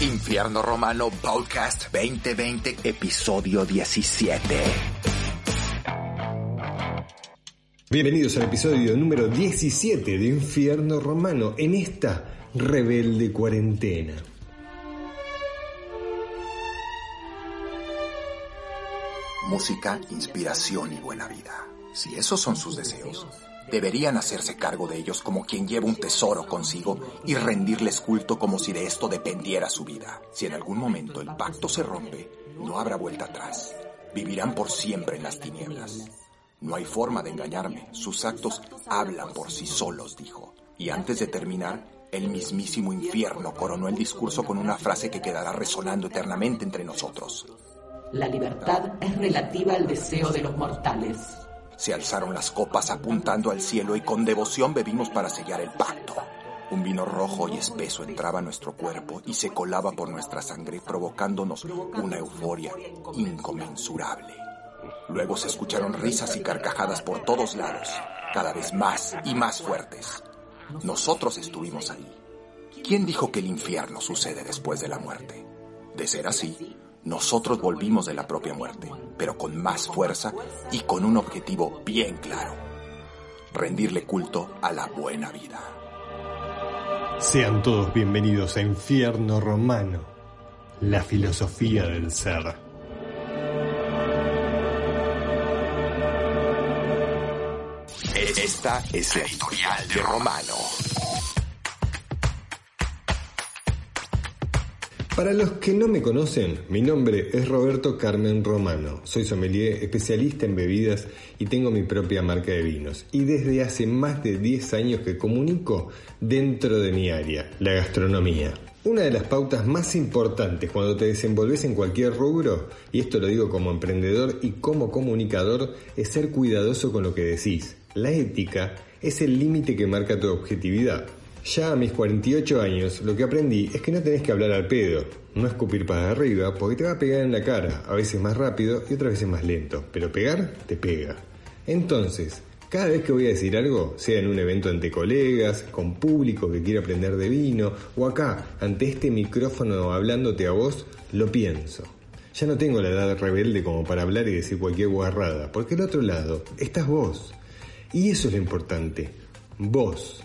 Infierno Romano Podcast 2020, episodio 17. Bienvenidos al episodio número 17 de Infierno Romano en esta rebelde cuarentena. Música, inspiración y buena vida. Si esos son sus deseos, deberían hacerse cargo de ellos como quien lleva un tesoro consigo y rendirles culto como si de esto dependiera su vida. Si en algún momento el pacto se rompe, no habrá vuelta atrás. Vivirán por siempre en las tinieblas. No hay forma de engañarme. Sus actos hablan por sí solos, dijo. Y antes de terminar, el mismísimo infierno coronó el discurso con una frase que quedará resonando eternamente entre nosotros. La libertad es relativa al deseo de los mortales. Se alzaron las copas apuntando al cielo y con devoción bebimos para sellar el pacto. Un vino rojo y espeso entraba a nuestro cuerpo y se colaba por nuestra sangre provocándonos una euforia inconmensurable. Luego se escucharon risas y carcajadas por todos lados, cada vez más y más fuertes. Nosotros estuvimos ahí. ¿Quién dijo que el infierno sucede después de la muerte? De ser así, nosotros volvimos de la propia muerte, pero con más fuerza y con un objetivo bien claro. Rendirle culto a la buena vida. Sean todos bienvenidos a Infierno Romano, la filosofía del ser. Esta es la editorial de Romano. Para los que no me conocen, mi nombre es Roberto Carmen Romano. Soy sommelier, especialista en bebidas y tengo mi propia marca de vinos. Y desde hace más de 10 años que comunico dentro de mi área, la gastronomía. Una de las pautas más importantes cuando te desenvolves en cualquier rubro, y esto lo digo como emprendedor y como comunicador, es ser cuidadoso con lo que decís. La ética es el límite que marca tu objetividad. Ya a mis 48 años lo que aprendí es que no tenés que hablar al pedo, no escupir para arriba, porque te va a pegar en la cara, a veces más rápido y otras veces más lento, pero pegar te pega. Entonces, cada vez que voy a decir algo, sea en un evento ante colegas, con público que quiere aprender de vino, o acá, ante este micrófono hablándote a vos, lo pienso. Ya no tengo la edad rebelde como para hablar y decir cualquier guarrada, porque al otro lado estás vos. Y eso es lo importante, vos.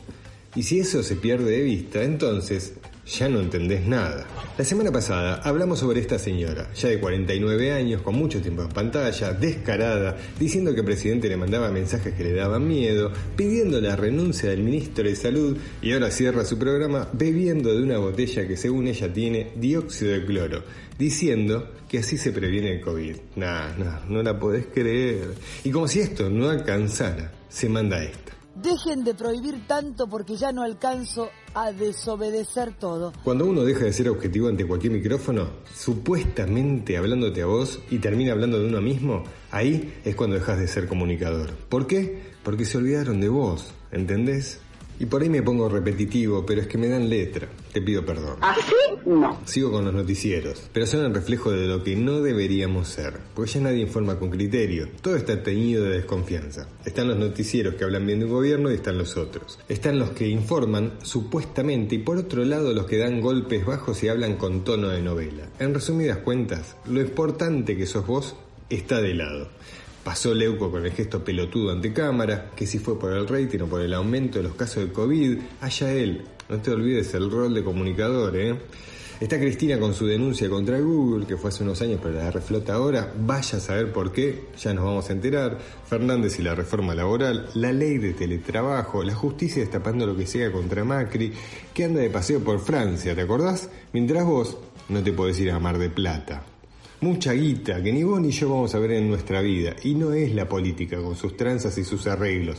Y si eso se pierde de vista, entonces ya no entendés nada. La semana pasada hablamos sobre esta señora, ya de 49 años, con mucho tiempo en pantalla, descarada, diciendo que el presidente le mandaba mensajes que le daban miedo, pidiendo la renuncia del ministro de Salud y ahora cierra su programa bebiendo de una botella que según ella tiene dióxido de cloro, diciendo que así se previene el COVID. Nah, nah, no la podés creer. Y como si esto no alcanzara, se manda esta. Dejen de prohibir tanto porque ya no alcanzo a desobedecer todo. Cuando uno deja de ser objetivo ante cualquier micrófono, supuestamente hablándote a vos y termina hablando de uno mismo, ahí es cuando dejas de ser comunicador. ¿Por qué? Porque se olvidaron de vos, ¿entendés? Y por ahí me pongo repetitivo, pero es que me dan letra. Te pido perdón. Así no. Sigo con los noticieros, pero son el reflejo de lo que no deberíamos ser, porque ya nadie informa con criterio. Todo está teñido de desconfianza. Están los noticieros que hablan bien de un gobierno y están los otros. Están los que informan supuestamente y por otro lado los que dan golpes bajos y hablan con tono de novela. En resumidas cuentas, lo importante que sos vos está de lado. Pasó Leuco con el gesto pelotudo ante cámara, que si fue por el rating o por el aumento de los casos de COVID, allá él. No te olvides el rol de comunicador, ¿eh? Está Cristina con su denuncia contra Google, que fue hace unos años, pero la reflota ahora. Vaya a saber por qué, ya nos vamos a enterar. Fernández y la reforma laboral, la ley de teletrabajo, la justicia destapando lo que sea contra Macri, que anda de paseo por Francia, ¿te acordás? Mientras vos no te podés ir a Mar de Plata. Mucha guita que ni vos ni yo vamos a ver en nuestra vida. Y no es la política con sus tranzas y sus arreglos.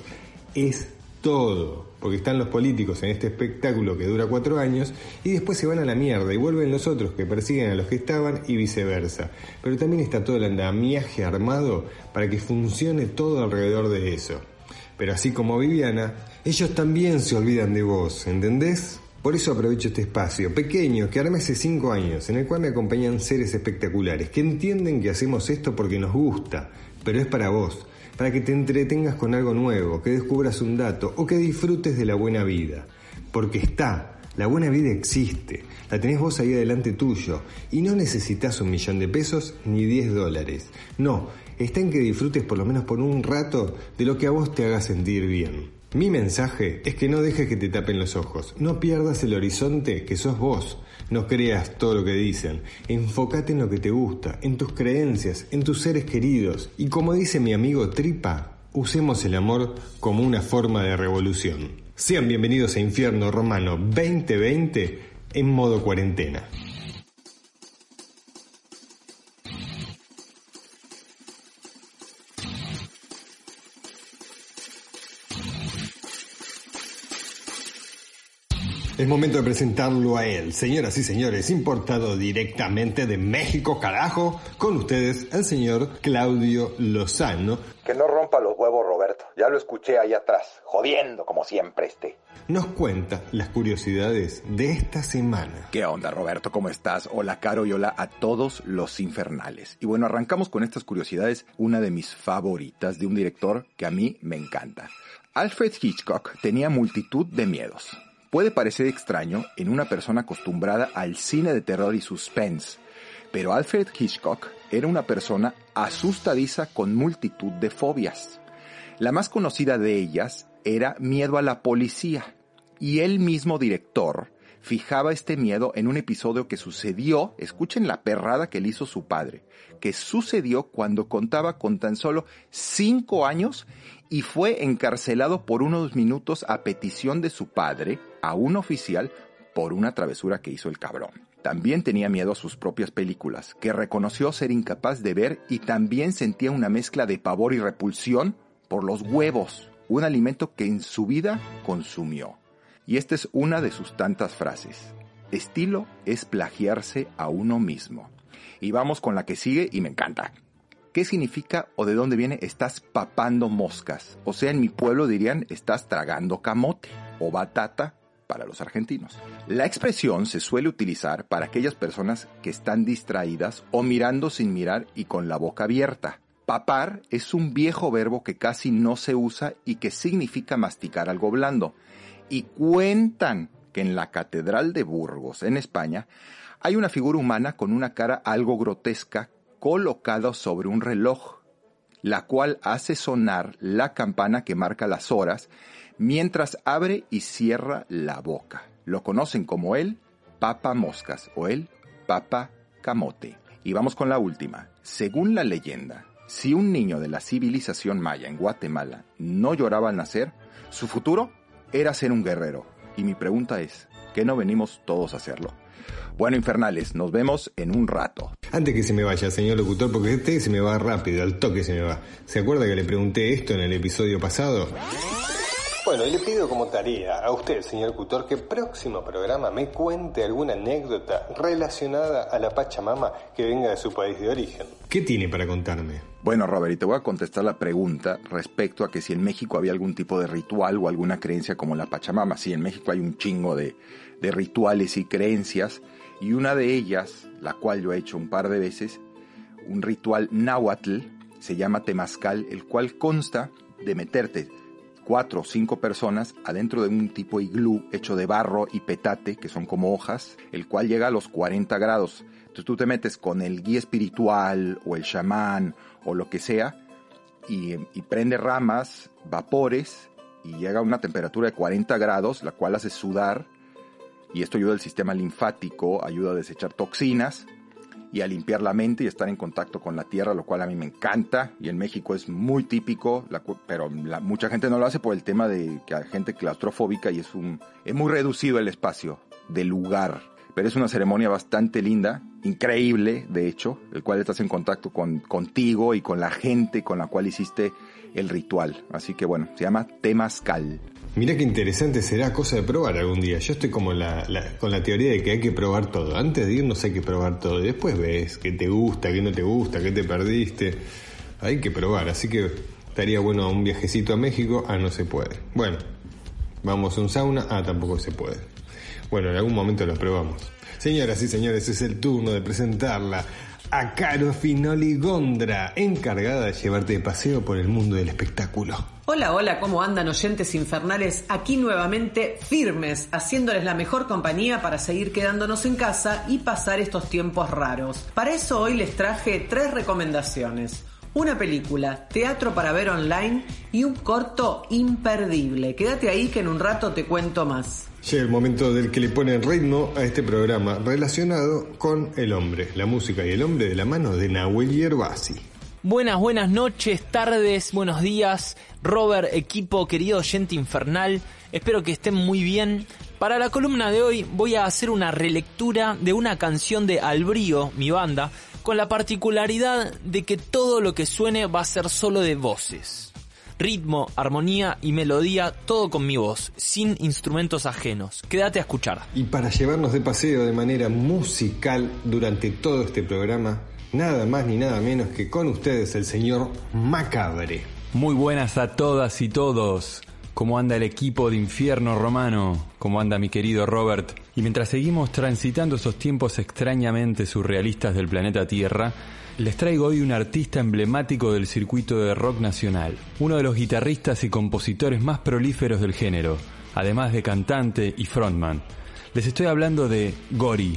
Es todo, porque están los políticos en este espectáculo que dura cuatro años y después se van a la mierda y vuelven los otros que persiguen a los que estaban y viceversa. Pero también está todo el andamiaje armado para que funcione todo alrededor de eso. Pero así como Viviana, ellos también se olvidan de vos, ¿entendés? Por eso aprovecho este espacio pequeño que armé hace cinco años, en el cual me acompañan seres espectaculares que entienden que hacemos esto porque nos gusta, pero es para vos, para que te entretengas con algo nuevo, que descubras un dato o que disfrutes de la buena vida. Porque está, la buena vida existe, la tenés vos ahí adelante tuyo y no necesitas un millón de pesos ni diez dólares. No, está en que disfrutes por lo menos por un rato de lo que a vos te haga sentir bien. Mi mensaje es que no dejes que te tapen los ojos, no pierdas el horizonte que sos vos, no creas todo lo que dicen, enfócate en lo que te gusta, en tus creencias, en tus seres queridos y como dice mi amigo Tripa, usemos el amor como una forma de revolución. Sean bienvenidos a Infierno Romano 2020 en modo cuarentena. Es momento de presentarlo a él, señoras y señores, importado directamente de México, carajo, con ustedes el señor Claudio Lozano. Que no rompa los huevos, Roberto. Ya lo escuché ahí atrás, jodiendo como siempre este. Nos cuenta las curiosidades de esta semana. ¿Qué onda, Roberto? ¿Cómo estás? Hola, Caro, y hola a todos los infernales. Y bueno, arrancamos con estas curiosidades, una de mis favoritas de un director que a mí me encanta. Alfred Hitchcock tenía multitud de miedos. Puede parecer extraño en una persona acostumbrada al cine de terror y suspense, pero Alfred Hitchcock era una persona asustadiza con multitud de fobias. La más conocida de ellas era miedo a la policía, y el mismo director fijaba este miedo en un episodio que sucedió, escuchen la perrada que le hizo su padre, que sucedió cuando contaba con tan solo cinco años y fue encarcelado por unos minutos a petición de su padre, a un oficial, por una travesura que hizo el cabrón. También tenía miedo a sus propias películas, que reconoció ser incapaz de ver y también sentía una mezcla de pavor y repulsión por los huevos, un alimento que en su vida consumió. Y esta es una de sus tantas frases. Estilo es plagiarse a uno mismo. Y vamos con la que sigue y me encanta. ¿Qué significa o de dónde viene estás papando moscas? O sea, en mi pueblo dirían estás tragando camote o batata para los argentinos. La expresión se suele utilizar para aquellas personas que están distraídas o mirando sin mirar y con la boca abierta. Papar es un viejo verbo que casi no se usa y que significa masticar algo blando y cuentan que en la Catedral de Burgos, en España, hay una figura humana con una cara algo grotesca colocada sobre un reloj, la cual hace sonar la campana que marca las horas mientras abre y cierra la boca. Lo conocen como el Papa Moscas o el Papa Camote. Y vamos con la última. Según la leyenda, si un niño de la civilización maya en Guatemala no lloraba al nacer, su futuro era ser un guerrero. Y mi pregunta es, ¿qué no venimos todos a hacerlo? Bueno, infernales, nos vemos en un rato. Antes que se me vaya, señor locutor, porque este se me va rápido, al toque se me va. ¿Se acuerda que le pregunté esto en el episodio pasado? Bueno, y le pido como tarea a usted, señor Cutor, que próximo programa me cuente alguna anécdota relacionada a la Pachamama que venga de su país de origen. ¿Qué tiene para contarme? Bueno, Robert, y te voy a contestar la pregunta respecto a que si en México había algún tipo de ritual o alguna creencia como la Pachamama. Sí, en México hay un chingo de, de rituales y creencias, y una de ellas, la cual yo he hecho un par de veces, un ritual náhuatl, se llama temazcal, el cual consta de meterte cuatro o cinco personas adentro de un tipo iglú hecho de barro y petate, que son como hojas, el cual llega a los 40 grados. Entonces tú te metes con el guía espiritual o el chamán o lo que sea y, prende ramas, vapores y llega a una temperatura de 40 grados, la cual hace sudar y esto ayuda al sistema linfático, ayuda a desechar toxinas y a limpiar la mente y estar en contacto con la tierra, lo cual a mí me encanta y en México es muy típico, pero mucha gente no lo hace por el tema de que hay gente claustrofóbica y es, un, es muy reducido el espacio del lugar. Pero es una ceremonia bastante linda, increíble, de hecho, el cual estás en contacto con, contigo y con la gente con la cual hiciste el ritual. Así que bueno, se llama Temazcal. Mirá qué interesante será cosa de probar algún día. Yo estoy como la, con la teoría de que hay que probar todo. Antes de irnos hay que probar todo. Y después ves qué te gusta, qué no te gusta, qué te perdiste. Hay que probar. Así que estaría bueno un viajecito a México. Ah, no se puede. Bueno, vamos a un sauna. Ah, tampoco se puede. Bueno, en algún momento lo probamos. Señoras y señores, es el turno de presentarla a Caro Finoli Gondra, encargada de llevarte de paseo por el mundo del espectáculo. Hola, hola, ¿cómo andan oyentes infernales? Aquí nuevamente firmes, haciéndoles la mejor compañía para seguir quedándonos en casa y pasar estos tiempos raros. Para eso hoy les traje tres recomendaciones. Una película, teatro para ver online y un corto imperdible. Quédate ahí que en un rato te cuento más. Llega el momento del que le pone ritmo a este programa relacionado con el hombre, la música y el hombre de la mano de Nahuel Yerbasi. Buenas, buenas noches, tardes, buenos días, Robert, equipo, querido oyente infernal, espero que estén muy bien. Para la columna de hoy voy a hacer una relectura de una canción de Albrío, mi banda, con la particularidad de que todo lo que suene va a ser solo de voces ritmo, armonía y melodía, todo con mi voz, sin instrumentos ajenos. Quédate a escuchar. Y para llevarnos de paseo de manera musical durante todo este programa, nada más ni nada menos que con ustedes el señor Macabre. Muy buenas a todas y todos. ¿Cómo anda el equipo de Infierno Romano? ¿Cómo anda mi querido Robert? Y mientras seguimos transitando esos tiempos extrañamente surrealistas del planeta Tierra, les traigo hoy un artista emblemático del circuito de rock nacional, uno de los guitarristas y compositores más prolíferos del género, además de cantante y frontman. Les estoy hablando de Gori.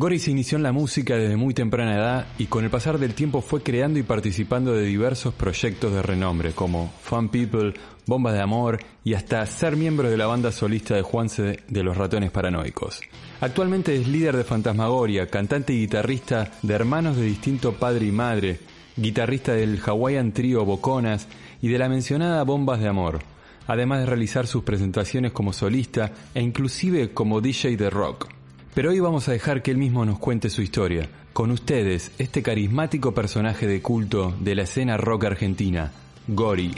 Gori se inició en la música desde muy temprana edad y con el pasar del tiempo fue creando y participando de diversos proyectos de renombre como Fun People, Bomba de Amor y hasta ser miembro de la banda solista de Juanse de los Ratones Paranoicos. Actualmente es líder de Fantasmagoria, cantante y guitarrista de Hermanos de Distinto Padre y Madre, guitarrista del Hawaiian Trio Boconas y de la mencionada Bombas de Amor, además de realizar sus presentaciones como solista e inclusive como DJ de rock. Pero hoy vamos a dejar que él mismo nos cuente su historia. Con ustedes, este carismático personaje de culto de la escena rock argentina, Gori.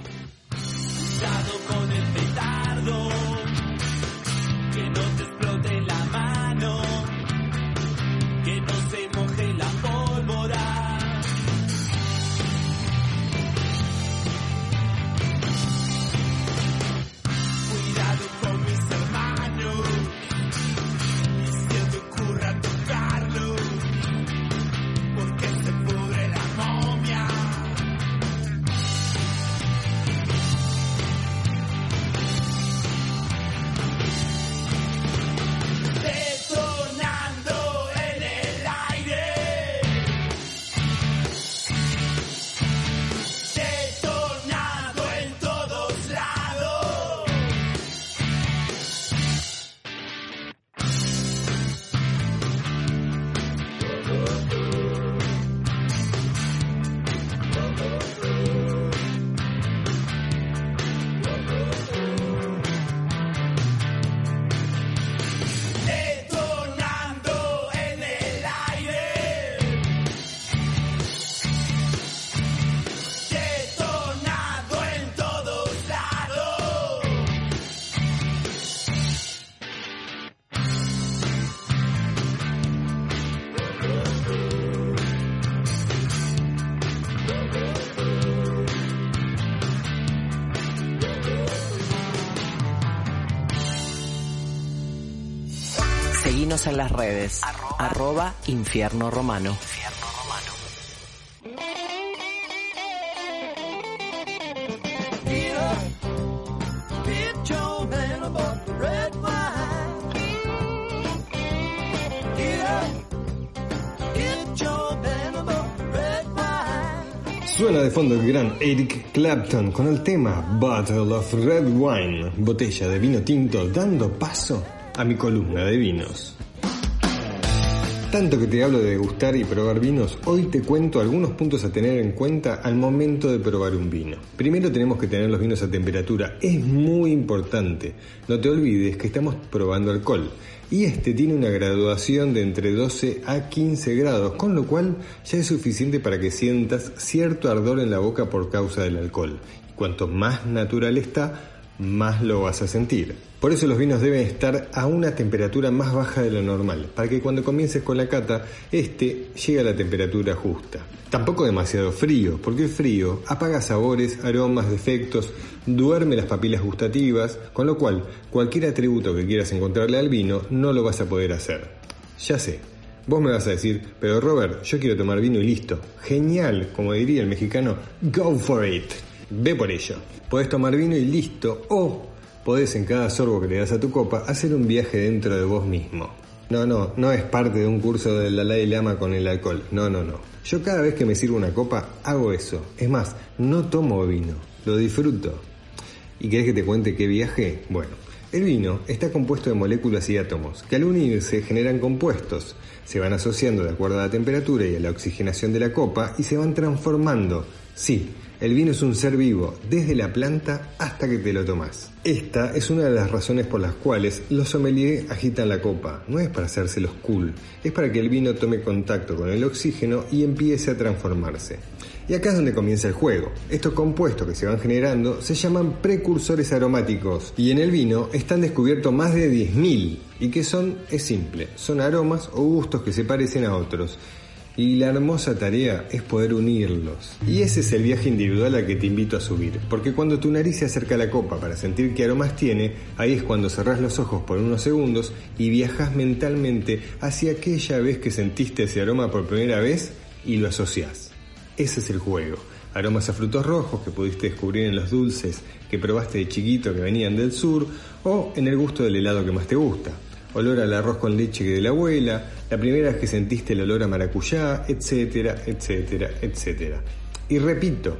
En las redes. Arroba, infierno romano. Suena de fondo el gran Eric Clapton con el tema Bottle of Red Wine, botella de vino tinto dando paso a mi columna de vinos. Tanto que te hablo de degustar y probar vinos, hoy te cuento algunos puntos a tener en cuenta al momento de probar un vino. Primero tenemos que tener los vinos a temperatura, es muy importante. No te olvides que estamos probando alcohol y este tiene una graduación de entre 12 a 15 grados, con lo cual ya es suficiente para que sientas cierto ardor en la boca por causa del alcohol. Cuanto más natural está, más lo vas a sentir. Por eso los vinos deben estar a una temperatura más baja de lo normal, para que cuando comiences con la cata, este llegue a la temperatura justa. Tampoco demasiado frío, porque el frío apaga sabores, aromas, defectos, duerme las papilas gustativas, con lo cual cualquier atributo que quieras encontrarle al vino no lo vas a poder hacer. Ya sé, Vos me vas a decir, pero Robert, yo quiero tomar vino y listo. Genial, como diría el mexicano, go for it. Ve por ello. Podés tomar vino y listo. O podés en cada sorbo que le das a tu copa hacer un viaje dentro de vos mismo. No, no, no es parte de un curso de la Dalai Lama con el alcohol. No, no, no. Yo cada vez que me sirvo una copa hago eso. Es más, no tomo vino, lo disfruto. ¿Y querés que te cuente qué viaje? Bueno, el vino está compuesto de moléculas y átomos, que al unirse generan compuestos, se van asociando de acuerdo a la temperatura y a la oxigenación de la copa y se van transformando. Sí, el vino es un ser vivo, desde la planta hasta que te lo tomas. Esta es una de las razones por las cuales los sommeliers agitan la copa. No es para hacérselos cool, es para que el vino tome contacto con el oxígeno y empiece a transformarse. Y acá es donde comienza el juego. Estos compuestos que se van generando se llaman precursores aromáticos y en el vino están descubiertos más de 10.000. ¿Y qué son? Es simple, son aromas o gustos que se parecen a otros y la hermosa tarea es poder unirlos. Y ese es el viaje individual al que te invito a subir, porque cuando tu nariz se acerca a la copa para sentir qué aromas tiene, ahí es cuando cerrás los ojos por unos segundos y viajas mentalmente hacia aquella vez que sentiste ese aroma por primera vez y lo asociás. Ese es el juego. Aromas a frutos rojos que pudiste descubrir en los dulces que probaste de chiquito que venían del sur o en el gusto del helado que más te gusta olor al arroz con leche de la abuela, la primera vez que sentiste el olor a maracuyá, etcétera, etcétera, etcétera. Y repito,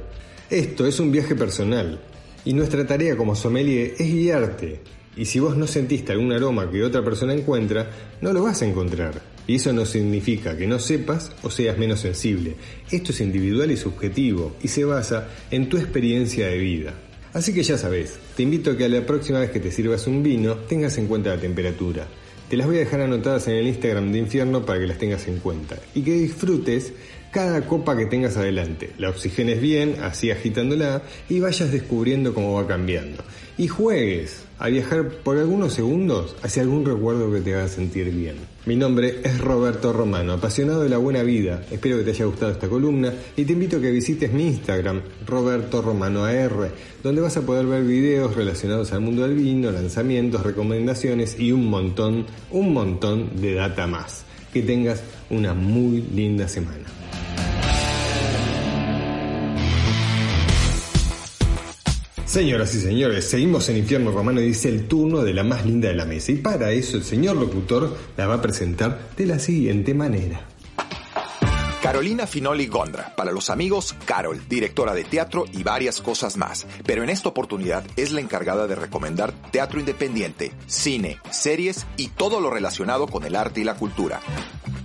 esto es un viaje personal y nuestra tarea como sommelier es guiarte. Y si vos no sentiste algún aroma que otra persona encuentra, no lo vas a encontrar. Y eso no significa que no sepas o seas menos sensible. Esto es individual y subjetivo y se basa en tu experiencia de vida. Así que ya sabes, te invito a que a la próxima vez que te sirvas un vino tengas en cuenta la temperatura. Te las voy a dejar anotadas en el Instagram de Infierno para que las tengas en cuenta y que disfrutes cada copa que tengas adelante. La oxigenes bien, así agitándola, y vayas descubriendo cómo va cambiando. Y juegues a viajar por algunos segundos hacia algún recuerdo que te haga sentir bien. Mi nombre es Roberto Romano, apasionado de la buena vida. Espero que te haya gustado esta columna y te invito a que visites mi Instagram, Roberto Romano AR, donde vas a poder ver videos relacionados al mundo del vino, lanzamientos, recomendaciones y un montón, un montón de data más. Que tengas una muy linda semana. Señoras y señores, seguimos en Infierno Romano y dice el turno de la más linda de la mesa. Y para eso el señor locutor la va a presentar de la siguiente manera. Carolina Finoli Gondra, para los amigos, Carol, directora de teatro y varias cosas más. Pero en esta oportunidad es la encargada de recomendar teatro independiente, cine, series y todo lo relacionado con el arte y la cultura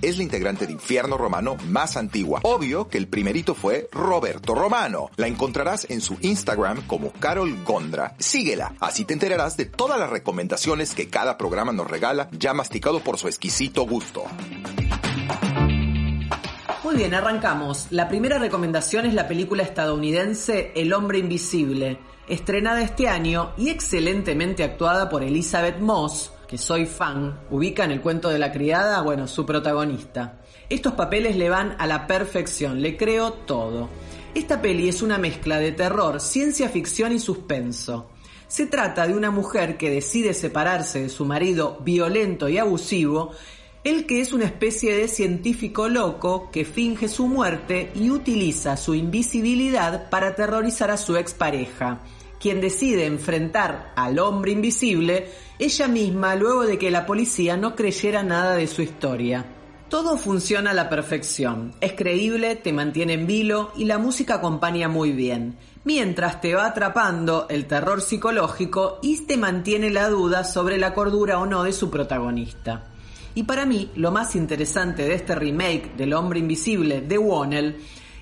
es la integrante de Infierno Romano más antigua. Obvio que el primerito fue Roberto Romano. La encontrarás en su Instagram como Carol Gondra. Síguela, así te enterarás de todas las recomendaciones que cada programa nos regala, ya masticado por su exquisito gusto. Muy bien, arrancamos. La primera recomendación es la película estadounidense El hombre invisible, estrenada este año y excelentemente actuada por Elizabeth Moss, que soy fan, ubica en el cuento de la criada, bueno, su protagonista. Estos papeles le van a la perfección, le creo todo. Esta peli es una mezcla de terror, ciencia ficción y suspenso. Se trata de una mujer que decide separarse de su marido violento y abusivo, el que es una especie de científico loco que finge su muerte y utiliza su invisibilidad para aterrorizar a su expareja quien decide enfrentar al hombre invisible ella misma luego de que la policía no creyera nada de su historia. Todo funciona a la perfección, es creíble, te mantiene en vilo y la música acompaña muy bien, mientras te va atrapando el terror psicológico y te mantiene la duda sobre la cordura o no de su protagonista. Y para mí, lo más interesante de este remake del Hombre Invisible de Wonnell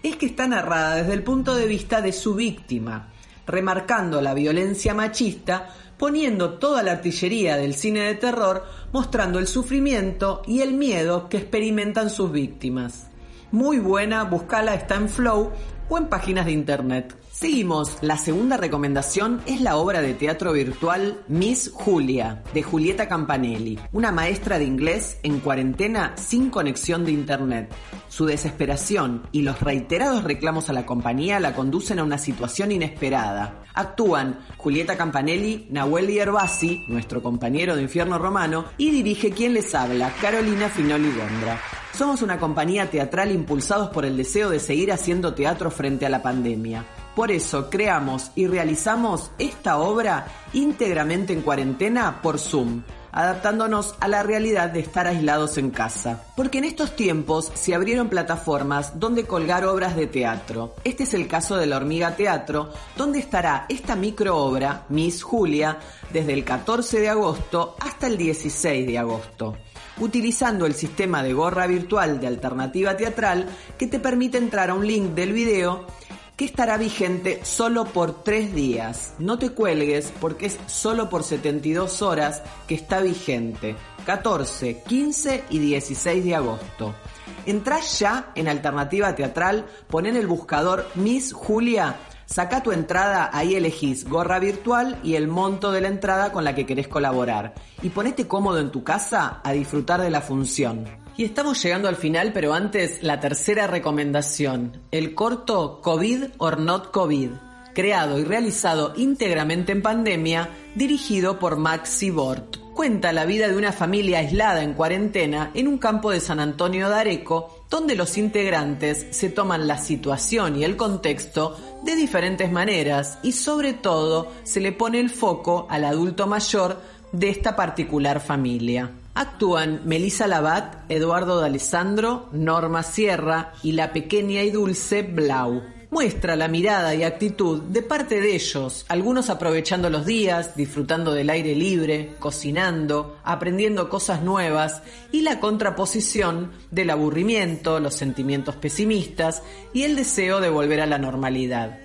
es que está narrada desde el punto de vista de su víctima, remarcando la violencia machista, poniendo toda la artillería del cine de terror, mostrando el sufrimiento y el miedo que experimentan sus víctimas. Muy buena, buscala, está en Flow o en páginas de internet. Seguimos. La segunda recomendación es la obra de teatro virtual Miss Julia, de Julieta Campanelli, una maestra de inglés en cuarentena sin conexión de internet. Su desesperación y los reiterados reclamos a la compañía la conducen a una situación inesperada. Actúan Julieta Campanelli, Nahuel Yerbasi, nuestro compañero de Infierno Romano, y dirige quien les habla, Carolina Finoli Gondra. Somos una compañía teatral impulsados por el deseo de seguir haciendo teatro frente a la pandemia. Por eso creamos y realizamos esta obra íntegramente en cuarentena por Zoom, adaptándonos a la realidad de estar aislados en casa. Porque en estos tiempos se abrieron plataformas donde colgar obras de teatro. Este es el caso de la Hormiga Teatro, donde estará esta microobra, Miss Julia, desde el 14 de agosto hasta el 16 de agosto utilizando el sistema de gorra virtual de alternativa teatral que te permite entrar a un link del video que estará vigente solo por tres días. No te cuelgues porque es solo por 72 horas que está vigente. 14, 15 y 16 de agosto. Entrás ya en Alternativa Teatral, pon en el buscador Miss Julia, saca tu entrada, ahí elegís gorra virtual y el monto de la entrada con la que querés colaborar. Y ponete cómodo en tu casa a disfrutar de la función. Y estamos llegando al final, pero antes la tercera recomendación, el corto COVID or Not COVID, creado y realizado íntegramente en pandemia, dirigido por Maxi Bort. Cuenta la vida de una familia aislada en cuarentena en un campo de San Antonio de Areco, donde los integrantes se toman la situación y el contexto de diferentes maneras y sobre todo se le pone el foco al adulto mayor de esta particular familia. Actúan Melissa Labat, Eduardo D'Alessandro, Norma Sierra y la pequeña y dulce Blau. Muestra la mirada y actitud de parte de ellos, algunos aprovechando los días, disfrutando del aire libre, cocinando, aprendiendo cosas nuevas y la contraposición del aburrimiento, los sentimientos pesimistas y el deseo de volver a la normalidad.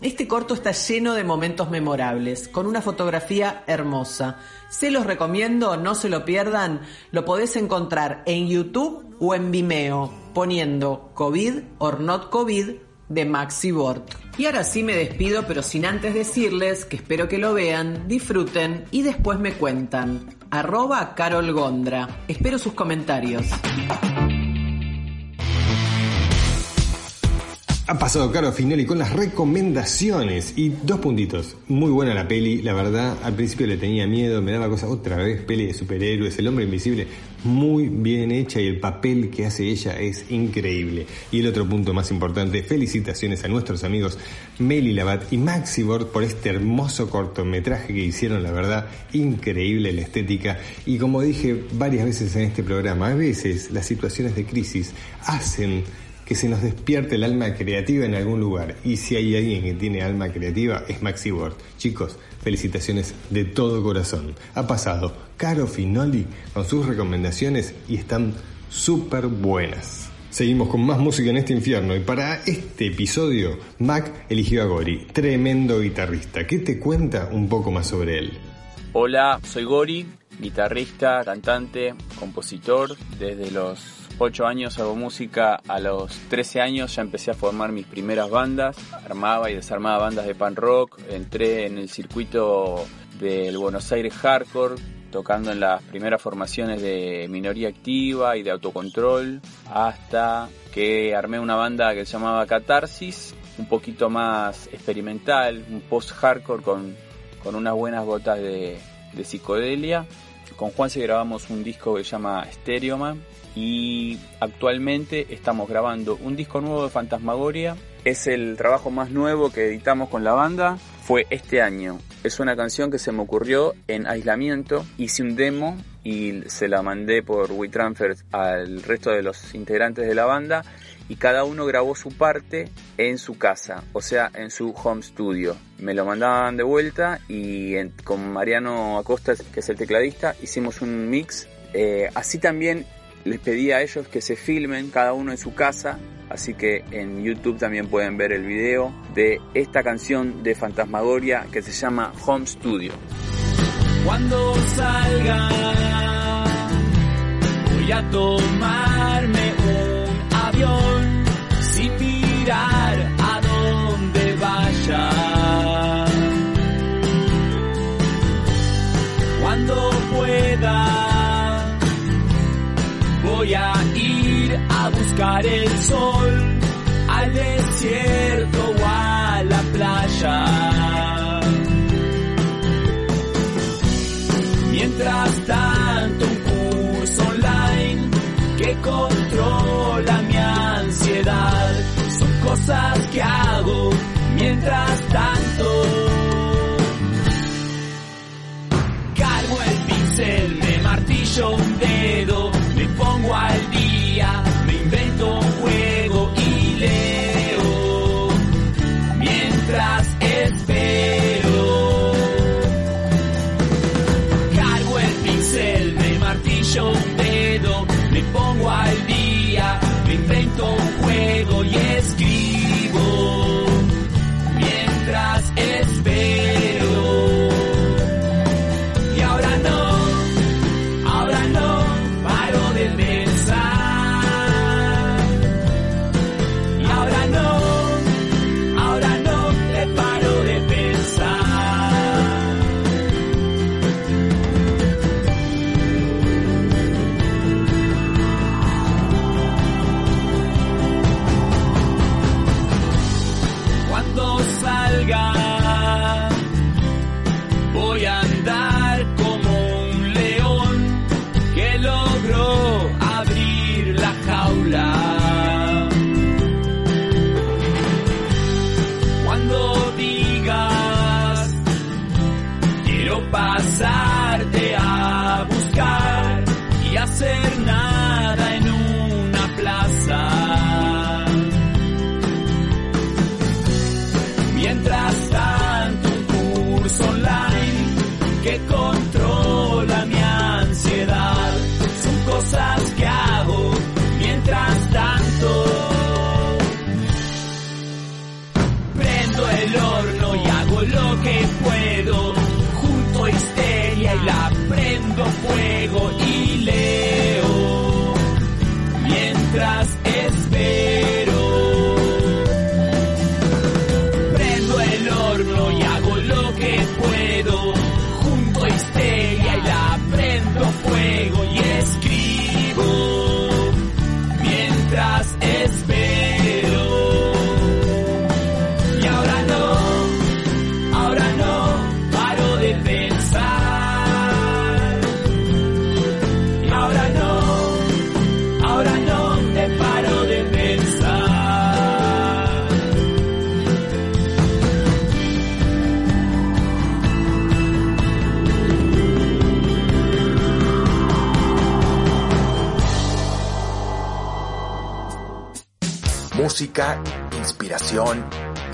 Este corto está lleno de momentos memorables, con una fotografía hermosa. Se los recomiendo, no se lo pierdan. Lo podés encontrar en YouTube o en Vimeo, poniendo COVID or not COVID de Maxi Bort. Y ahora sí me despido, pero sin antes decirles que espero que lo vean, disfruten y después me cuentan. Arroba Carol Gondra. Espero sus comentarios. Ha pasado Caro Finoli con las recomendaciones y dos puntitos. Muy buena la peli, la verdad. Al principio le tenía miedo, me daba cosas. Otra vez, peli de superhéroes, el hombre invisible, muy bien hecha y el papel que hace ella es increíble. Y el otro punto más importante, felicitaciones a nuestros amigos Meli Labat y Maxi Bord por este hermoso cortometraje que hicieron, la verdad, increíble la estética. Y como dije varias veces en este programa, a veces las situaciones de crisis hacen que se nos despierte el alma creativa en algún lugar. Y si hay alguien que tiene alma creativa, es Maxi Ward. Chicos, felicitaciones de todo corazón. Ha pasado Caro Finoli con sus recomendaciones y están súper buenas. Seguimos con más música en este infierno y para este episodio Mac eligió a Gori, tremendo guitarrista. ¿Qué te cuenta un poco más sobre él? Hola, soy Gori, guitarrista, cantante, compositor. Desde los 8 años hago música, a los 13 años ya empecé a formar mis primeras bandas, armaba y desarmaba bandas de pan rock, entré en el circuito del Buenos Aires Hardcore, tocando en las primeras formaciones de minoría activa y de autocontrol, hasta que armé una banda que se llamaba Catarsis, un poquito más experimental, un post-hardcore con, con unas buenas gotas de, de psicodelia. Con Juan se grabamos un disco que se llama Stereoman y actualmente estamos grabando un disco nuevo de Fantasmagoria. Es el trabajo más nuevo que editamos con la banda. Fue este año. Es una canción que se me ocurrió en aislamiento. Hice un demo y se la mandé por WeTransfer al resto de los integrantes de la banda y cada uno grabó su parte en su casa, o sea, en su home studio. Me lo mandaban de vuelta y con Mariano Acosta, que es el tecladista, hicimos un mix. Eh, así también les pedí a ellos que se filmen cada uno en su casa, así que en YouTube también pueden ver el video de esta canción de Fantasmagoria que se llama Home Studio cuando salga. Voy a tomarme un avión sin mirar a dónde vaya. Cuando pueda, voy a ir a buscar el sol al desierto. Mientras tanto, un curso online que controla mi ansiedad son cosas que hago mientras tanto. Cargo el pincel, me martillo un dedo, me pongo al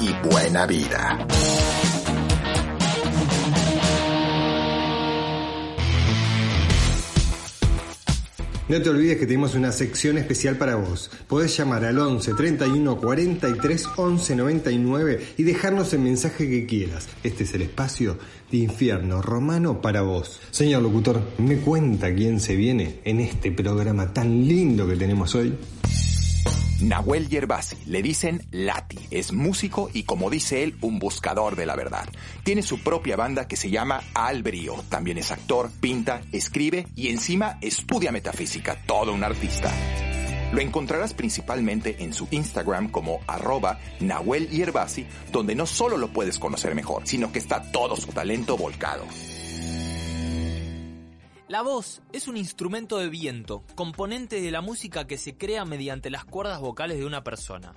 y buena vida. No te olvides que tenemos una sección especial para vos. Podés llamar al 11 31 43 11 99 y dejarnos el mensaje que quieras. Este es el espacio de infierno romano para vos. Señor locutor, ¿me cuenta quién se viene en este programa tan lindo que tenemos hoy? Nahuel Yerbasi, le dicen Lati, es músico y como dice él, un buscador de la verdad. Tiene su propia banda que se llama Al Brío. También es actor, pinta, escribe y encima estudia metafísica, todo un artista. Lo encontrarás principalmente en su Instagram como arroba Nahuel Yerbasi, donde no solo lo puedes conocer mejor, sino que está todo su talento volcado. La voz es un instrumento de viento, componente de la música que se crea mediante las cuerdas vocales de una persona.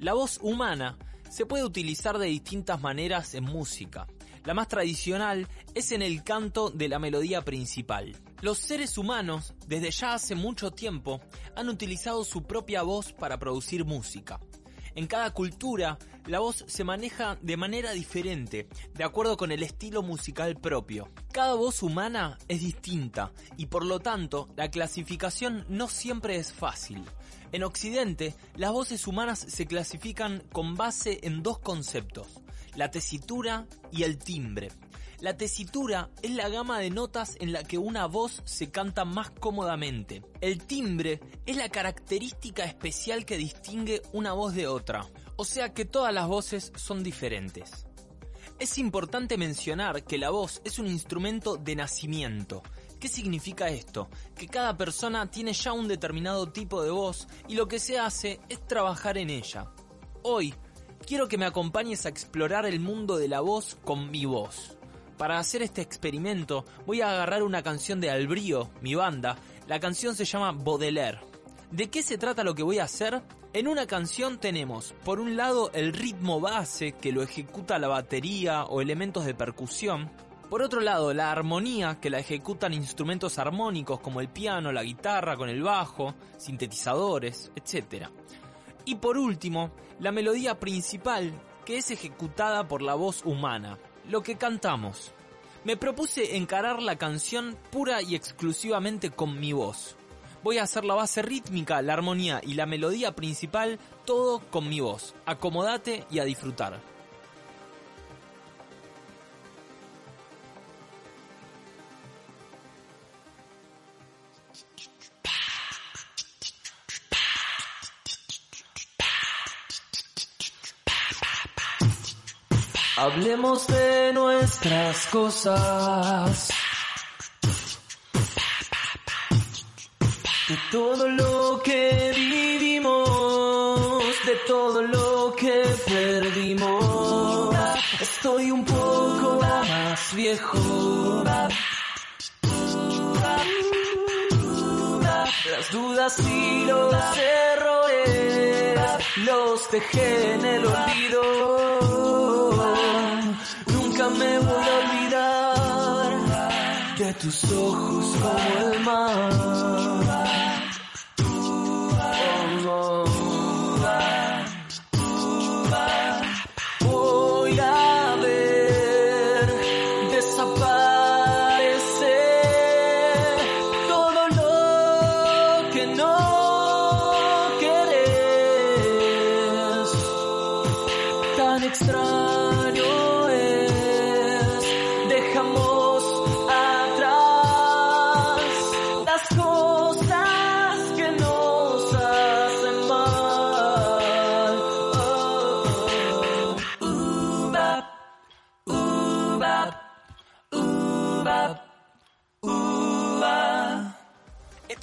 La voz humana se puede utilizar de distintas maneras en música. La más tradicional es en el canto de la melodía principal. Los seres humanos, desde ya hace mucho tiempo, han utilizado su propia voz para producir música. En cada cultura, la voz se maneja de manera diferente, de acuerdo con el estilo musical propio. Cada voz humana es distinta y por lo tanto la clasificación no siempre es fácil. En Occidente, las voces humanas se clasifican con base en dos conceptos, la tesitura y el timbre. La tesitura es la gama de notas en la que una voz se canta más cómodamente. El timbre es la característica especial que distingue una voz de otra, o sea que todas las voces son diferentes. Es importante mencionar que la voz es un instrumento de nacimiento, ¿Qué significa esto? Que cada persona tiene ya un determinado tipo de voz y lo que se hace es trabajar en ella. Hoy, quiero que me acompañes a explorar el mundo de la voz con mi voz. Para hacer este experimento voy a agarrar una canción de Albrío, mi banda. La canción se llama Baudelaire. ¿De qué se trata lo que voy a hacer? En una canción tenemos, por un lado, el ritmo base que lo ejecuta la batería o elementos de percusión. Por otro lado, la armonía que la ejecutan instrumentos armónicos como el piano, la guitarra con el bajo, sintetizadores, etc. Y por último, la melodía principal que es ejecutada por la voz humana, lo que cantamos. Me propuse encarar la canción pura y exclusivamente con mi voz. Voy a hacer la base rítmica, la armonía y la melodía principal, todo con mi voz. Acomodate y a disfrutar. Hablemos de nuestras cosas. De todo lo que vivimos, de todo lo que perdimos. Estoy un poco más viejo. Las dudas y los errores los dejé en el olvido. Me voy a olvidar de tus ojos como el mar.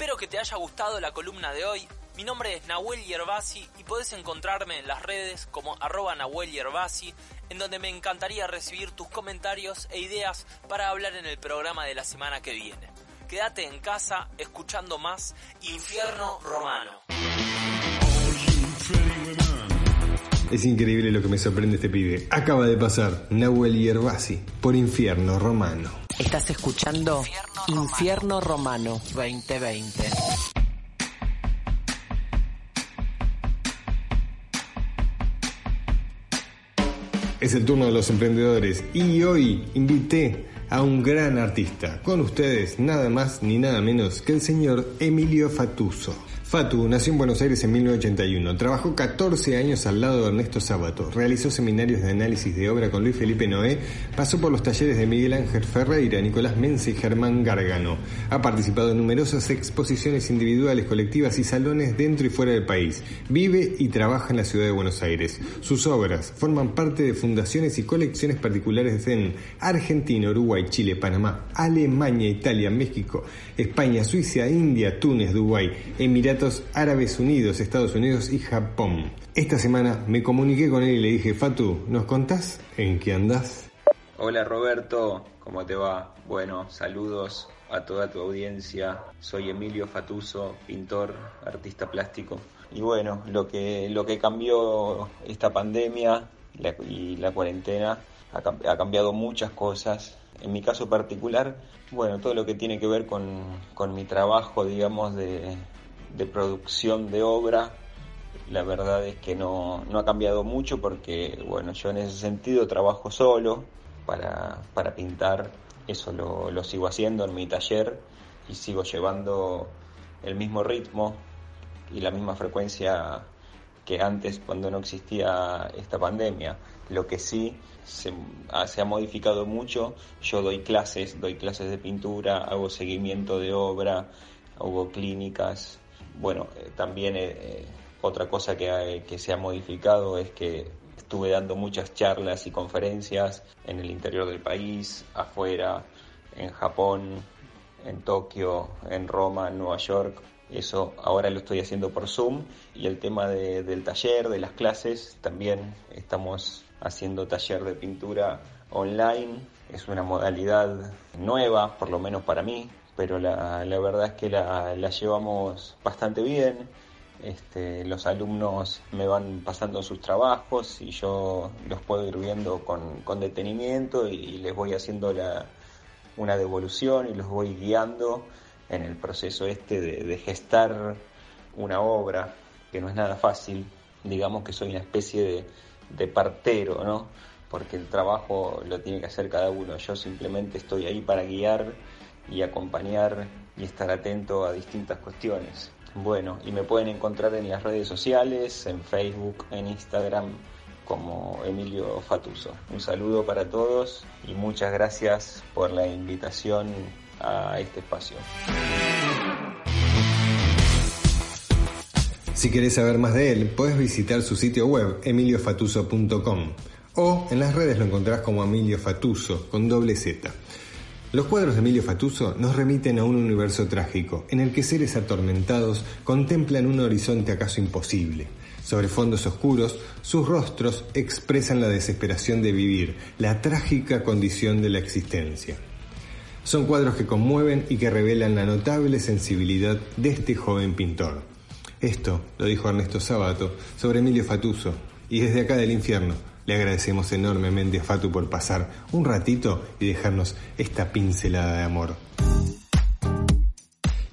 Espero que te haya gustado la columna de hoy. Mi nombre es Nahuel Yerbasi y podés encontrarme en las redes como arroba Nahuel Yerbasi, en donde me encantaría recibir tus comentarios e ideas para hablar en el programa de la semana que viene. Quédate en casa escuchando más Infierno Romano. Es increíble lo que me sorprende este pibe. Acaba de pasar Nahuel Yerbasi por Infierno Romano. Estás escuchando Infierno Romano 2020. Es el turno de los emprendedores y hoy invité a un gran artista. Con ustedes, nada más ni nada menos que el señor Emilio Fatuso. Fatu nació en Buenos Aires en 1981. Trabajó 14 años al lado de Ernesto Sábato. Realizó seminarios de análisis de obra con Luis Felipe Noé. Pasó por los talleres de Miguel Ángel Ferreira, Nicolás Mense y Germán Gargano. Ha participado en numerosas exposiciones individuales, colectivas y salones dentro y fuera del país. Vive y trabaja en la ciudad de Buenos Aires. Sus obras forman parte de fundaciones y colecciones particulares en Argentina, Uruguay, Chile, Panamá, Alemania, Italia, México, España, Suiza, India, Túnez, Dubái, Emiratos Árabes Unidos, Estados Unidos y Japón. Esta semana me comuniqué con él y le dije, Fatu, ¿nos contás en qué andás? Hola Roberto, ¿cómo te va? Bueno, saludos a toda tu audiencia. Soy Emilio Fatuso, pintor, artista plástico. Y bueno, lo que, lo que cambió esta pandemia y la cuarentena ha, ha cambiado muchas cosas. En mi caso particular, bueno, todo lo que tiene que ver con, con mi trabajo, digamos, de, de producción de obra, la verdad es que no, no ha cambiado mucho porque, bueno, yo en ese sentido trabajo solo para, para pintar, eso lo, lo sigo haciendo en mi taller y sigo llevando el mismo ritmo y la misma frecuencia que antes cuando no existía esta pandemia. Lo que sí se ha, se ha modificado mucho, yo doy clases, doy clases de pintura, hago seguimiento de obra, hago clínicas. Bueno, eh, también eh, eh, otra cosa que, que se ha modificado es que estuve dando muchas charlas y conferencias en el interior del país, afuera, en Japón, en Tokio, en Roma, en Nueva York. Eso ahora lo estoy haciendo por Zoom. Y el tema de, del taller, de las clases, también estamos haciendo taller de pintura online. Es una modalidad nueva, por lo menos para mí, pero la, verdad es que la, llevamos bastante bien. Este, los alumnos me van pasando sus trabajos y yo los puedo ir viendo con, con detenimiento y, y, les voy haciendo la, una devolución y los voy guiando en el proceso este de, de gestar una obra que no es nada fácil. Digamos que soy una especie de, de partero, ¿no? Porque el trabajo lo tiene que hacer cada uno. Yo simplemente estoy ahí para guiar y acompañar y estar atento a distintas cuestiones. Bueno, y me pueden encontrar en las redes sociales, en Facebook, en Instagram, como Emilio Fatuso. Un saludo para todos y muchas gracias por la invitación a este espacio. Si querés saber más de él, puedes visitar su sitio web emiliofatuso.com o en las redes lo encontrás como Emilio Fatuso con doble Z. Los cuadros de Emilio Fatuso nos remiten a un universo trágico, en el que seres atormentados contemplan un horizonte acaso imposible. Sobre fondos oscuros, sus rostros expresan la desesperación de vivir, la trágica condición de la existencia. Son cuadros que conmueven y que revelan la notable sensibilidad de este joven pintor. Esto lo dijo Ernesto Sábato sobre Emilio Fatuso, y desde acá del infierno le agradecemos enormemente a Fatu por pasar un ratito y dejarnos esta pincelada de amor.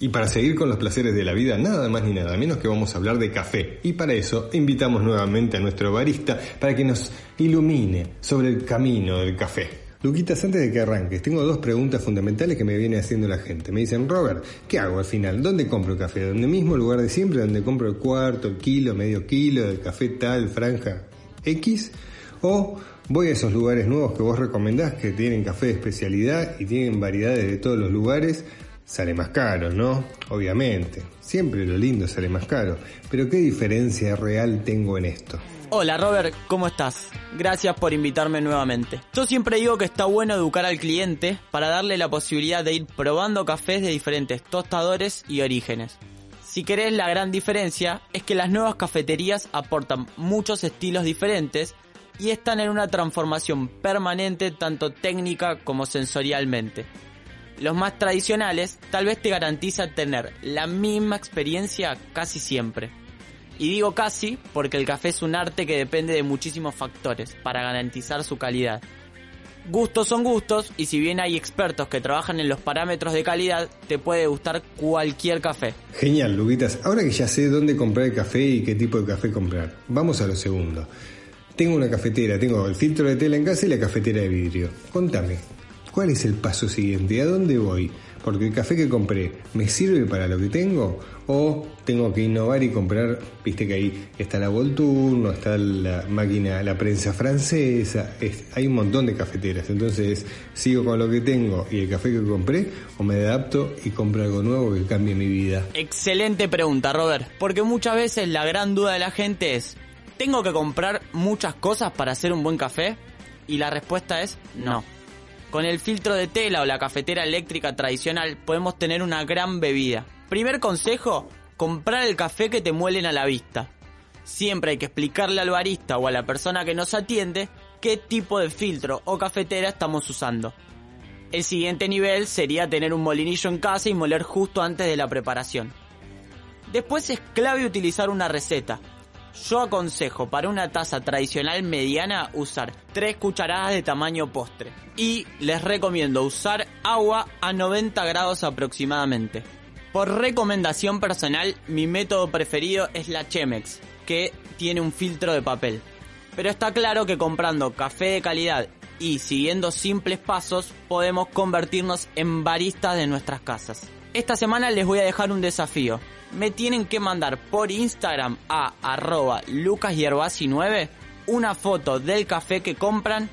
Y para seguir con los placeres de la vida, nada más ni nada menos que vamos a hablar de café. Y para eso invitamos nuevamente a nuestro barista para que nos ilumine sobre el camino del café. Luquitas, antes de que arranques, tengo dos preguntas fundamentales que me viene haciendo la gente. Me dicen, Robert, ¿qué hago al final? ¿Dónde compro el café? ¿Dónde mismo lugar de siempre? ¿Dónde compro el cuarto, el kilo, medio kilo de café tal, franja X? ¿O voy a esos lugares nuevos que vos recomendás que tienen café de especialidad y tienen variedades de todos los lugares? Sale más caro, ¿no? Obviamente. Siempre lo lindo sale más caro. Pero ¿qué diferencia real tengo en esto? Hola Robert, ¿cómo estás? Gracias por invitarme nuevamente. Yo siempre digo que está bueno educar al cliente para darle la posibilidad de ir probando cafés de diferentes tostadores y orígenes. Si querés la gran diferencia es que las nuevas cafeterías aportan muchos estilos diferentes y están en una transformación permanente tanto técnica como sensorialmente. Los más tradicionales tal vez te garantizan tener la misma experiencia casi siempre. Y digo casi porque el café es un arte que depende de muchísimos factores para garantizar su calidad. Gustos son gustos y si bien hay expertos que trabajan en los parámetros de calidad, te puede gustar cualquier café. Genial, Luguitas. Ahora que ya sé dónde comprar el café y qué tipo de café comprar, vamos a lo segundo. Tengo una cafetera, tengo el filtro de tela en casa y la cafetera de vidrio. Contame, ¿cuál es el paso siguiente? ¿A dónde voy? Porque el café que compré, ¿me sirve para lo que tengo? ¿O tengo que innovar y comprar, viste que ahí está la Volturno, está la máquina, la prensa francesa, es, hay un montón de cafeteras, entonces sigo con lo que tengo y el café que compré o me adapto y compro algo nuevo que cambie mi vida. Excelente pregunta, Robert, porque muchas veces la gran duda de la gente es, ¿tengo que comprar muchas cosas para hacer un buen café? Y la respuesta es no. Con el filtro de tela o la cafetera eléctrica tradicional podemos tener una gran bebida. Primer consejo, comprar el café que te muelen a la vista. Siempre hay que explicarle al barista o a la persona que nos atiende qué tipo de filtro o cafetera estamos usando. El siguiente nivel sería tener un molinillo en casa y moler justo antes de la preparación. Después es clave utilizar una receta. Yo aconsejo para una taza tradicional mediana usar 3 cucharadas de tamaño postre. Y les recomiendo usar agua a 90 grados aproximadamente. Por recomendación personal, mi método preferido es la Chemex, que tiene un filtro de papel. Pero está claro que comprando café de calidad y siguiendo simples pasos podemos convertirnos en baristas de nuestras casas. Esta semana les voy a dejar un desafío. Me tienen que mandar por Instagram a arroba lucashierbasi9 una foto del café que compran,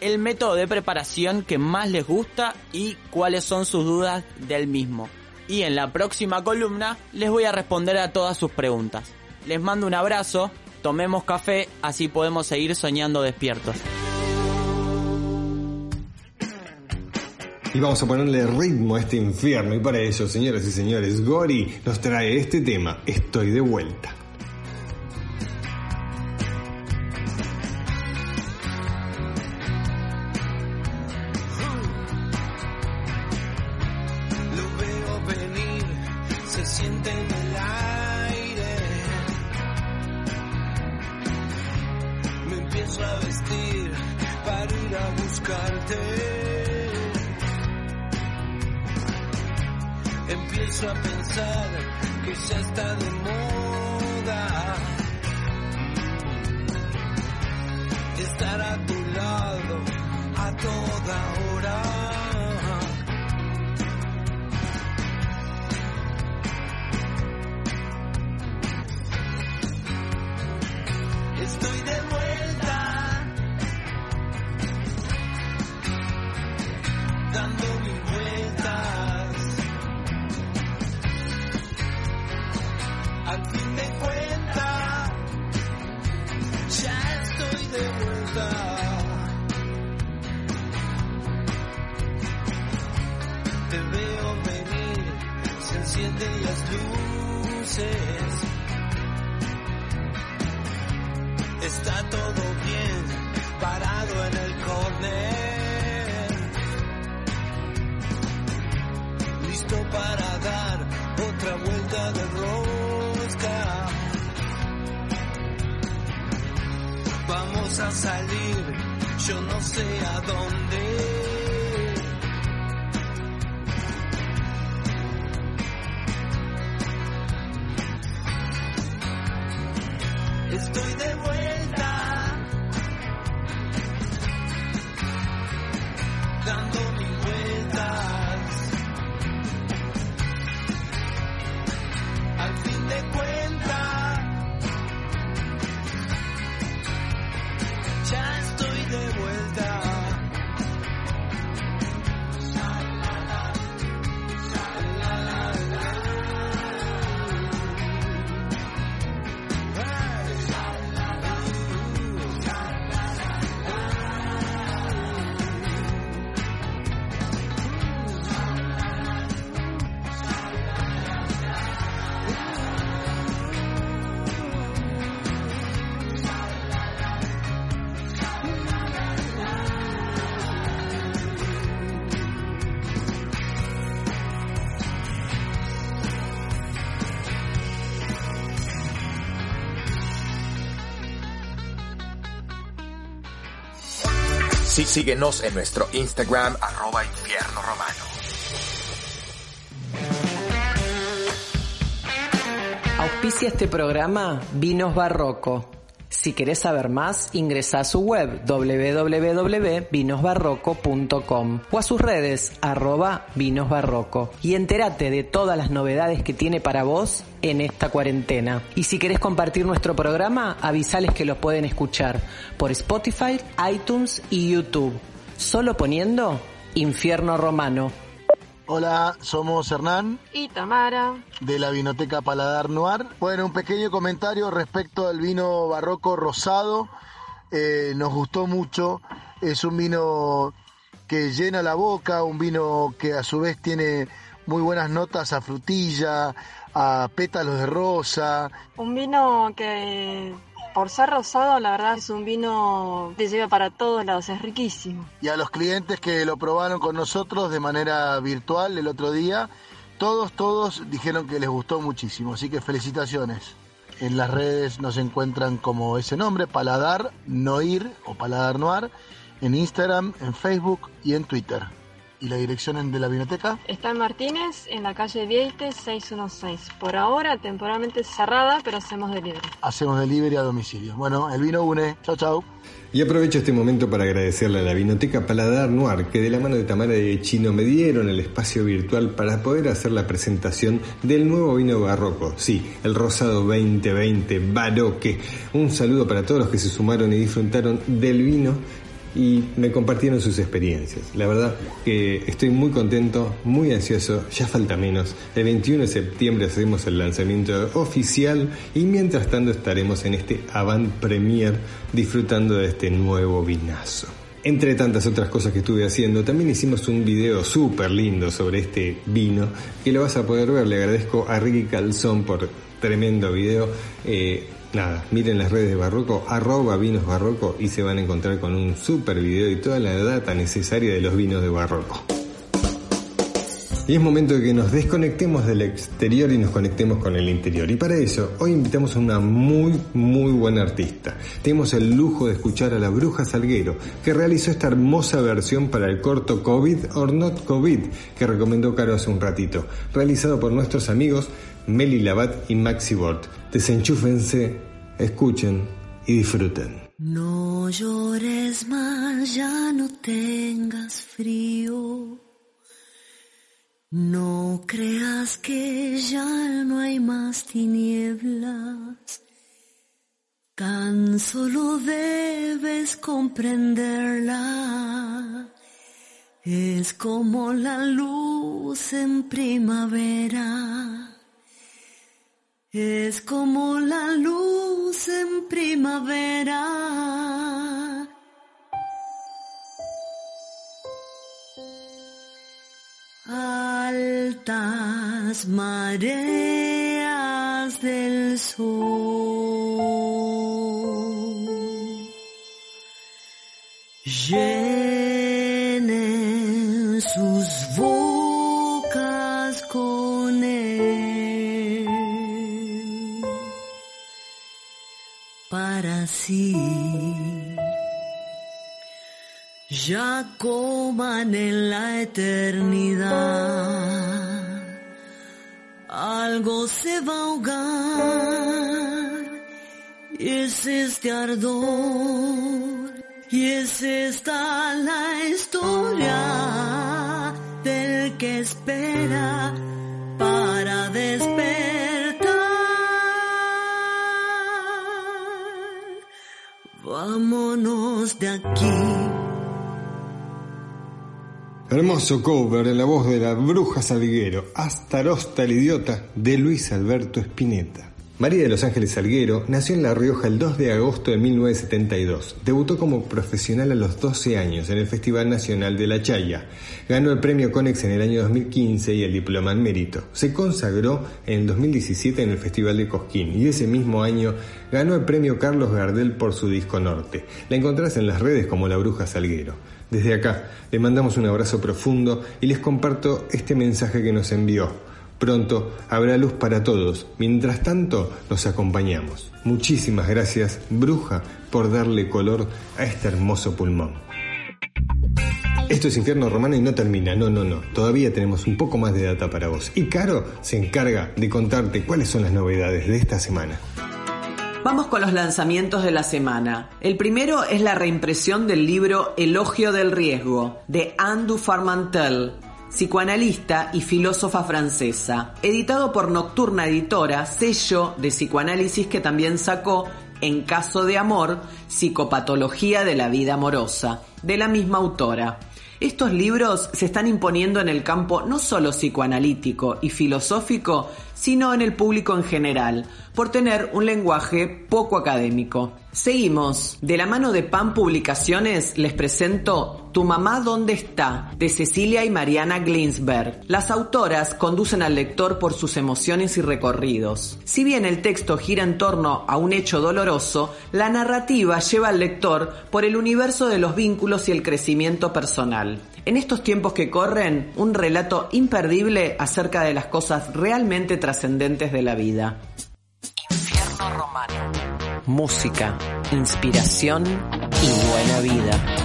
el método de preparación que más les gusta y cuáles son sus dudas del mismo. Y en la próxima columna les voy a responder a todas sus preguntas. Les mando un abrazo, tomemos café, así podemos seguir soñando despiertos. Y vamos a ponerle ritmo a este infierno. Y para ello, señoras y señores, Gori nos trae este tema, Estoy de vuelta. A pensar que ya está de moda. Estar a tu lado a toda hora. Luces. Está todo bien, parado en el corner. Listo para dar otra vuelta de rosca. Vamos a salir, yo no sé a dónde. Sí, síguenos en nuestro Instagram, arroba infierno romano. Auspicia este programa Vinos Barroco. Si querés saber más, ingresa a su web www.vinosbarroco.com o a sus redes arroba vinosbarroco y entérate de todas las novedades que tiene para vos en esta cuarentena. Y si querés compartir nuestro programa, avisales que lo pueden escuchar por Spotify, iTunes y YouTube. Solo poniendo Infierno Romano. Hola, somos Hernán Y Tamara. de la Vinoteca Paladar Noir. Bueno, un pequeño comentario respecto al vino barroco rosado. Eh, nos gustó mucho. Es un vino que llena la boca, un vino que a su vez tiene muy buenas notas a frutilla, a pétalos de rosa. Un vino que, por ser rosado, la verdad es un vino que lleva para todos lados, es riquísimo. Y a los clientes que lo probaron con nosotros de manera virtual el otro día, todos, todos dijeron que les gustó muchísimo. Así que felicitaciones. En las redes nos encuentran como ese nombre, Paladar Noir o Paladar Noir, en Instagram, en Facebook y en Twitter. ¿Y la dirección de la biblioteca? Está en Martínez, en la calle Vieite 616. Por ahora, temporalmente cerrada, pero hacemos delivery. Hacemos delivery a domicilio. Bueno, el vino une. Chau, chau. Y aprovecho este momento para agradecerle a la Vinoteca Paladar Noir, que de la mano de Tamara y de Chino me dieron el espacio virtual para poder hacer la presentación del nuevo vino barroco. Sí, el Rosado 2020 Baroque. Un saludo para todos los que se sumaron y disfrutaron del vino y me compartieron sus experiencias. La verdad que estoy muy contento, muy ansioso, ya falta menos. El 21 de septiembre hacemos el lanzamiento oficial y mientras tanto estaremos en este avant premier disfrutando de este nuevo vinazo. Entre tantas otras cosas que estuve haciendo, también hicimos un video súper lindo sobre este vino que lo vas a poder ver. Le agradezco a Ricky Calzón por tremendo video. Eh, nada, miren las redes de Barroco, arroba vinos Barroco y se van a encontrar con un súper video y toda la data necesaria de los vinos de Barroco. Y es momento de que nos desconectemos del exterior y nos conectemos con el interior. Y para eso, hoy invitamos a una muy, muy buena artista. Tenemos el lujo de escuchar a la Bruja Salguero, que realizó esta hermosa versión para el corto COVID or Not COVID, que recomendó Caro hace un ratito, realizado por nuestros amigos Meli Labat y Maxi Bort. Desenchúfense, escuchen y disfruten. No llores más, ya no tengas frío. No creas que ya no hay más tinieblas, tan solo debes comprenderla. Es como la luz en primavera, es como la luz en primavera. Altas mareas del sol llenen sus bocas con él para sí ya coman en la eternidad. Algo se va a ahogar y es este ardor y es esta la historia del que espera para despertar. Vámonos de aquí. Hermoso cover en la voz de la bruja Salguero, Astarosta el idiota, de Luis Alberto Spinetta. María de los Ángeles Salguero nació en La Rioja el 2 de agosto de 1972. Debutó como profesional a los 12 años en el Festival Nacional de La Chaya. Ganó el premio Conex en el año 2015 y el diploma en mérito. Se consagró en el 2017 en el Festival de Cosquín y ese mismo año ganó el premio Carlos Gardel por su disco Norte. La encontrás en las redes como La Bruja Salguero. Desde acá le mandamos un abrazo profundo y les comparto este mensaje que nos envió. Pronto habrá luz para todos. Mientras tanto, nos acompañamos. Muchísimas gracias, Bruja, por darle color a este hermoso pulmón. Esto es Infierno Romano y no termina, no, no, no. Todavía tenemos un poco más de data para vos. Y Caro se encarga de contarte cuáles son las novedades de esta semana. Vamos con los lanzamientos de la semana. El primero es la reimpresión del libro Elogio del Riesgo, de Andu Farmantel, psicoanalista y filósofa francesa, editado por Nocturna Editora, sello de psicoanálisis que también sacó En caso de amor, psicopatología de la vida amorosa, de la misma autora. Estos libros se están imponiendo en el campo no solo psicoanalítico y filosófico, sino en el público en general, por tener un lenguaje poco académico. Seguimos. De la mano de PAN Publicaciones les presento Tu mamá dónde está, de Cecilia y Mariana Glinsberg. Las autoras conducen al lector por sus emociones y recorridos. Si bien el texto gira en torno a un hecho doloroso, la narrativa lleva al lector por el universo de los vínculos y el crecimiento personal. En estos tiempos que corren, un relato imperdible acerca de las cosas realmente trascendentes de la vida. Infierno Romano. Música, inspiración y buena vida.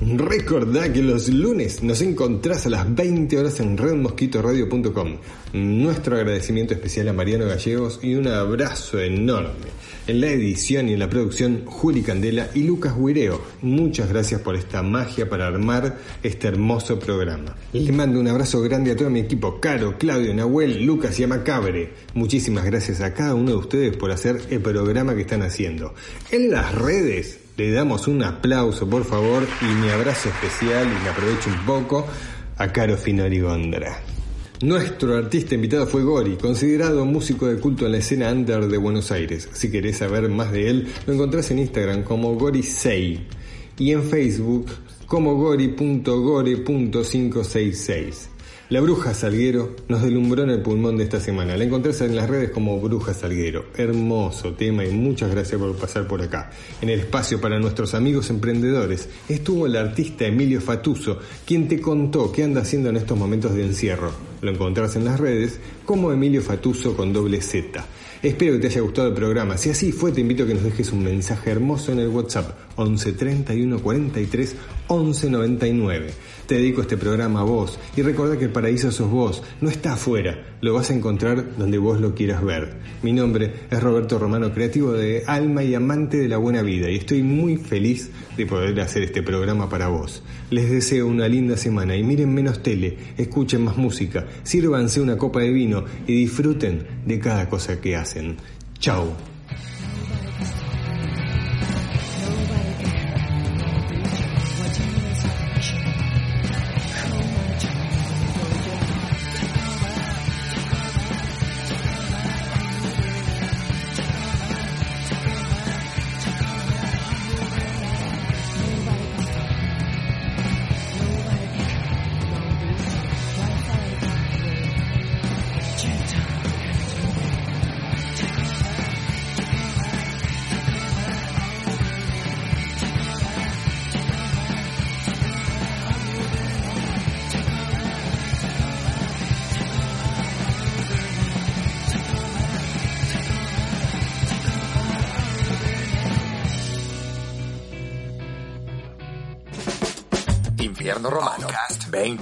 Recordá que los lunes nos encontrás a las 20 horas en redmosquitoradio.com. Nuestro agradecimiento especial a Mariano Gallegos y un abrazo enorme. En la edición y en la producción, Juli Candela y Lucas Guireo. Muchas gracias por esta magia para armar este hermoso programa. Le mando un abrazo grande a todo mi equipo, Caro, Claudio, Nahuel, Lucas y a Macabre. Muchísimas gracias a cada uno de ustedes por hacer el programa que están haciendo. En las redes le damos un aplauso, por favor, y mi abrazo especial, y me aprovecho un poco, a Caro Finori Gondra. Nuestro artista invitado fue Gori, considerado músico de culto en la escena under de Buenos Aires. Si querés saber más de él, lo encontrás en Instagram como Gorisei y en Facebook como gori.gore.566. La Bruja Salguero nos delumbró en el pulmón de esta semana. La encontrás en las redes como Bruja Salguero. Hermoso tema y muchas gracias por pasar por acá. En el espacio para nuestros amigos emprendedores estuvo el artista Emilio Fatuso, quien te contó qué anda haciendo en estos momentos de encierro. Lo encontrás en las redes como Emilio Fatuso con doble Z. Espero que te haya gustado el programa. Si así fue, te invito a que nos dejes un mensaje hermoso en el WhatsApp 11 31 43 11 99. Te dedico este programa a vos y recuerda que el paraíso sos vos, no está afuera, lo vas a encontrar donde vos lo quieras ver. Mi nombre es Roberto Romano, creativo de alma y amante de la buena vida y estoy muy feliz de poder hacer este programa para vos. Les deseo una linda semana y miren menos tele, escuchen más música, sírvanse una copa de vino y disfruten de cada cosa que hacen. Chao.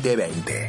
2020.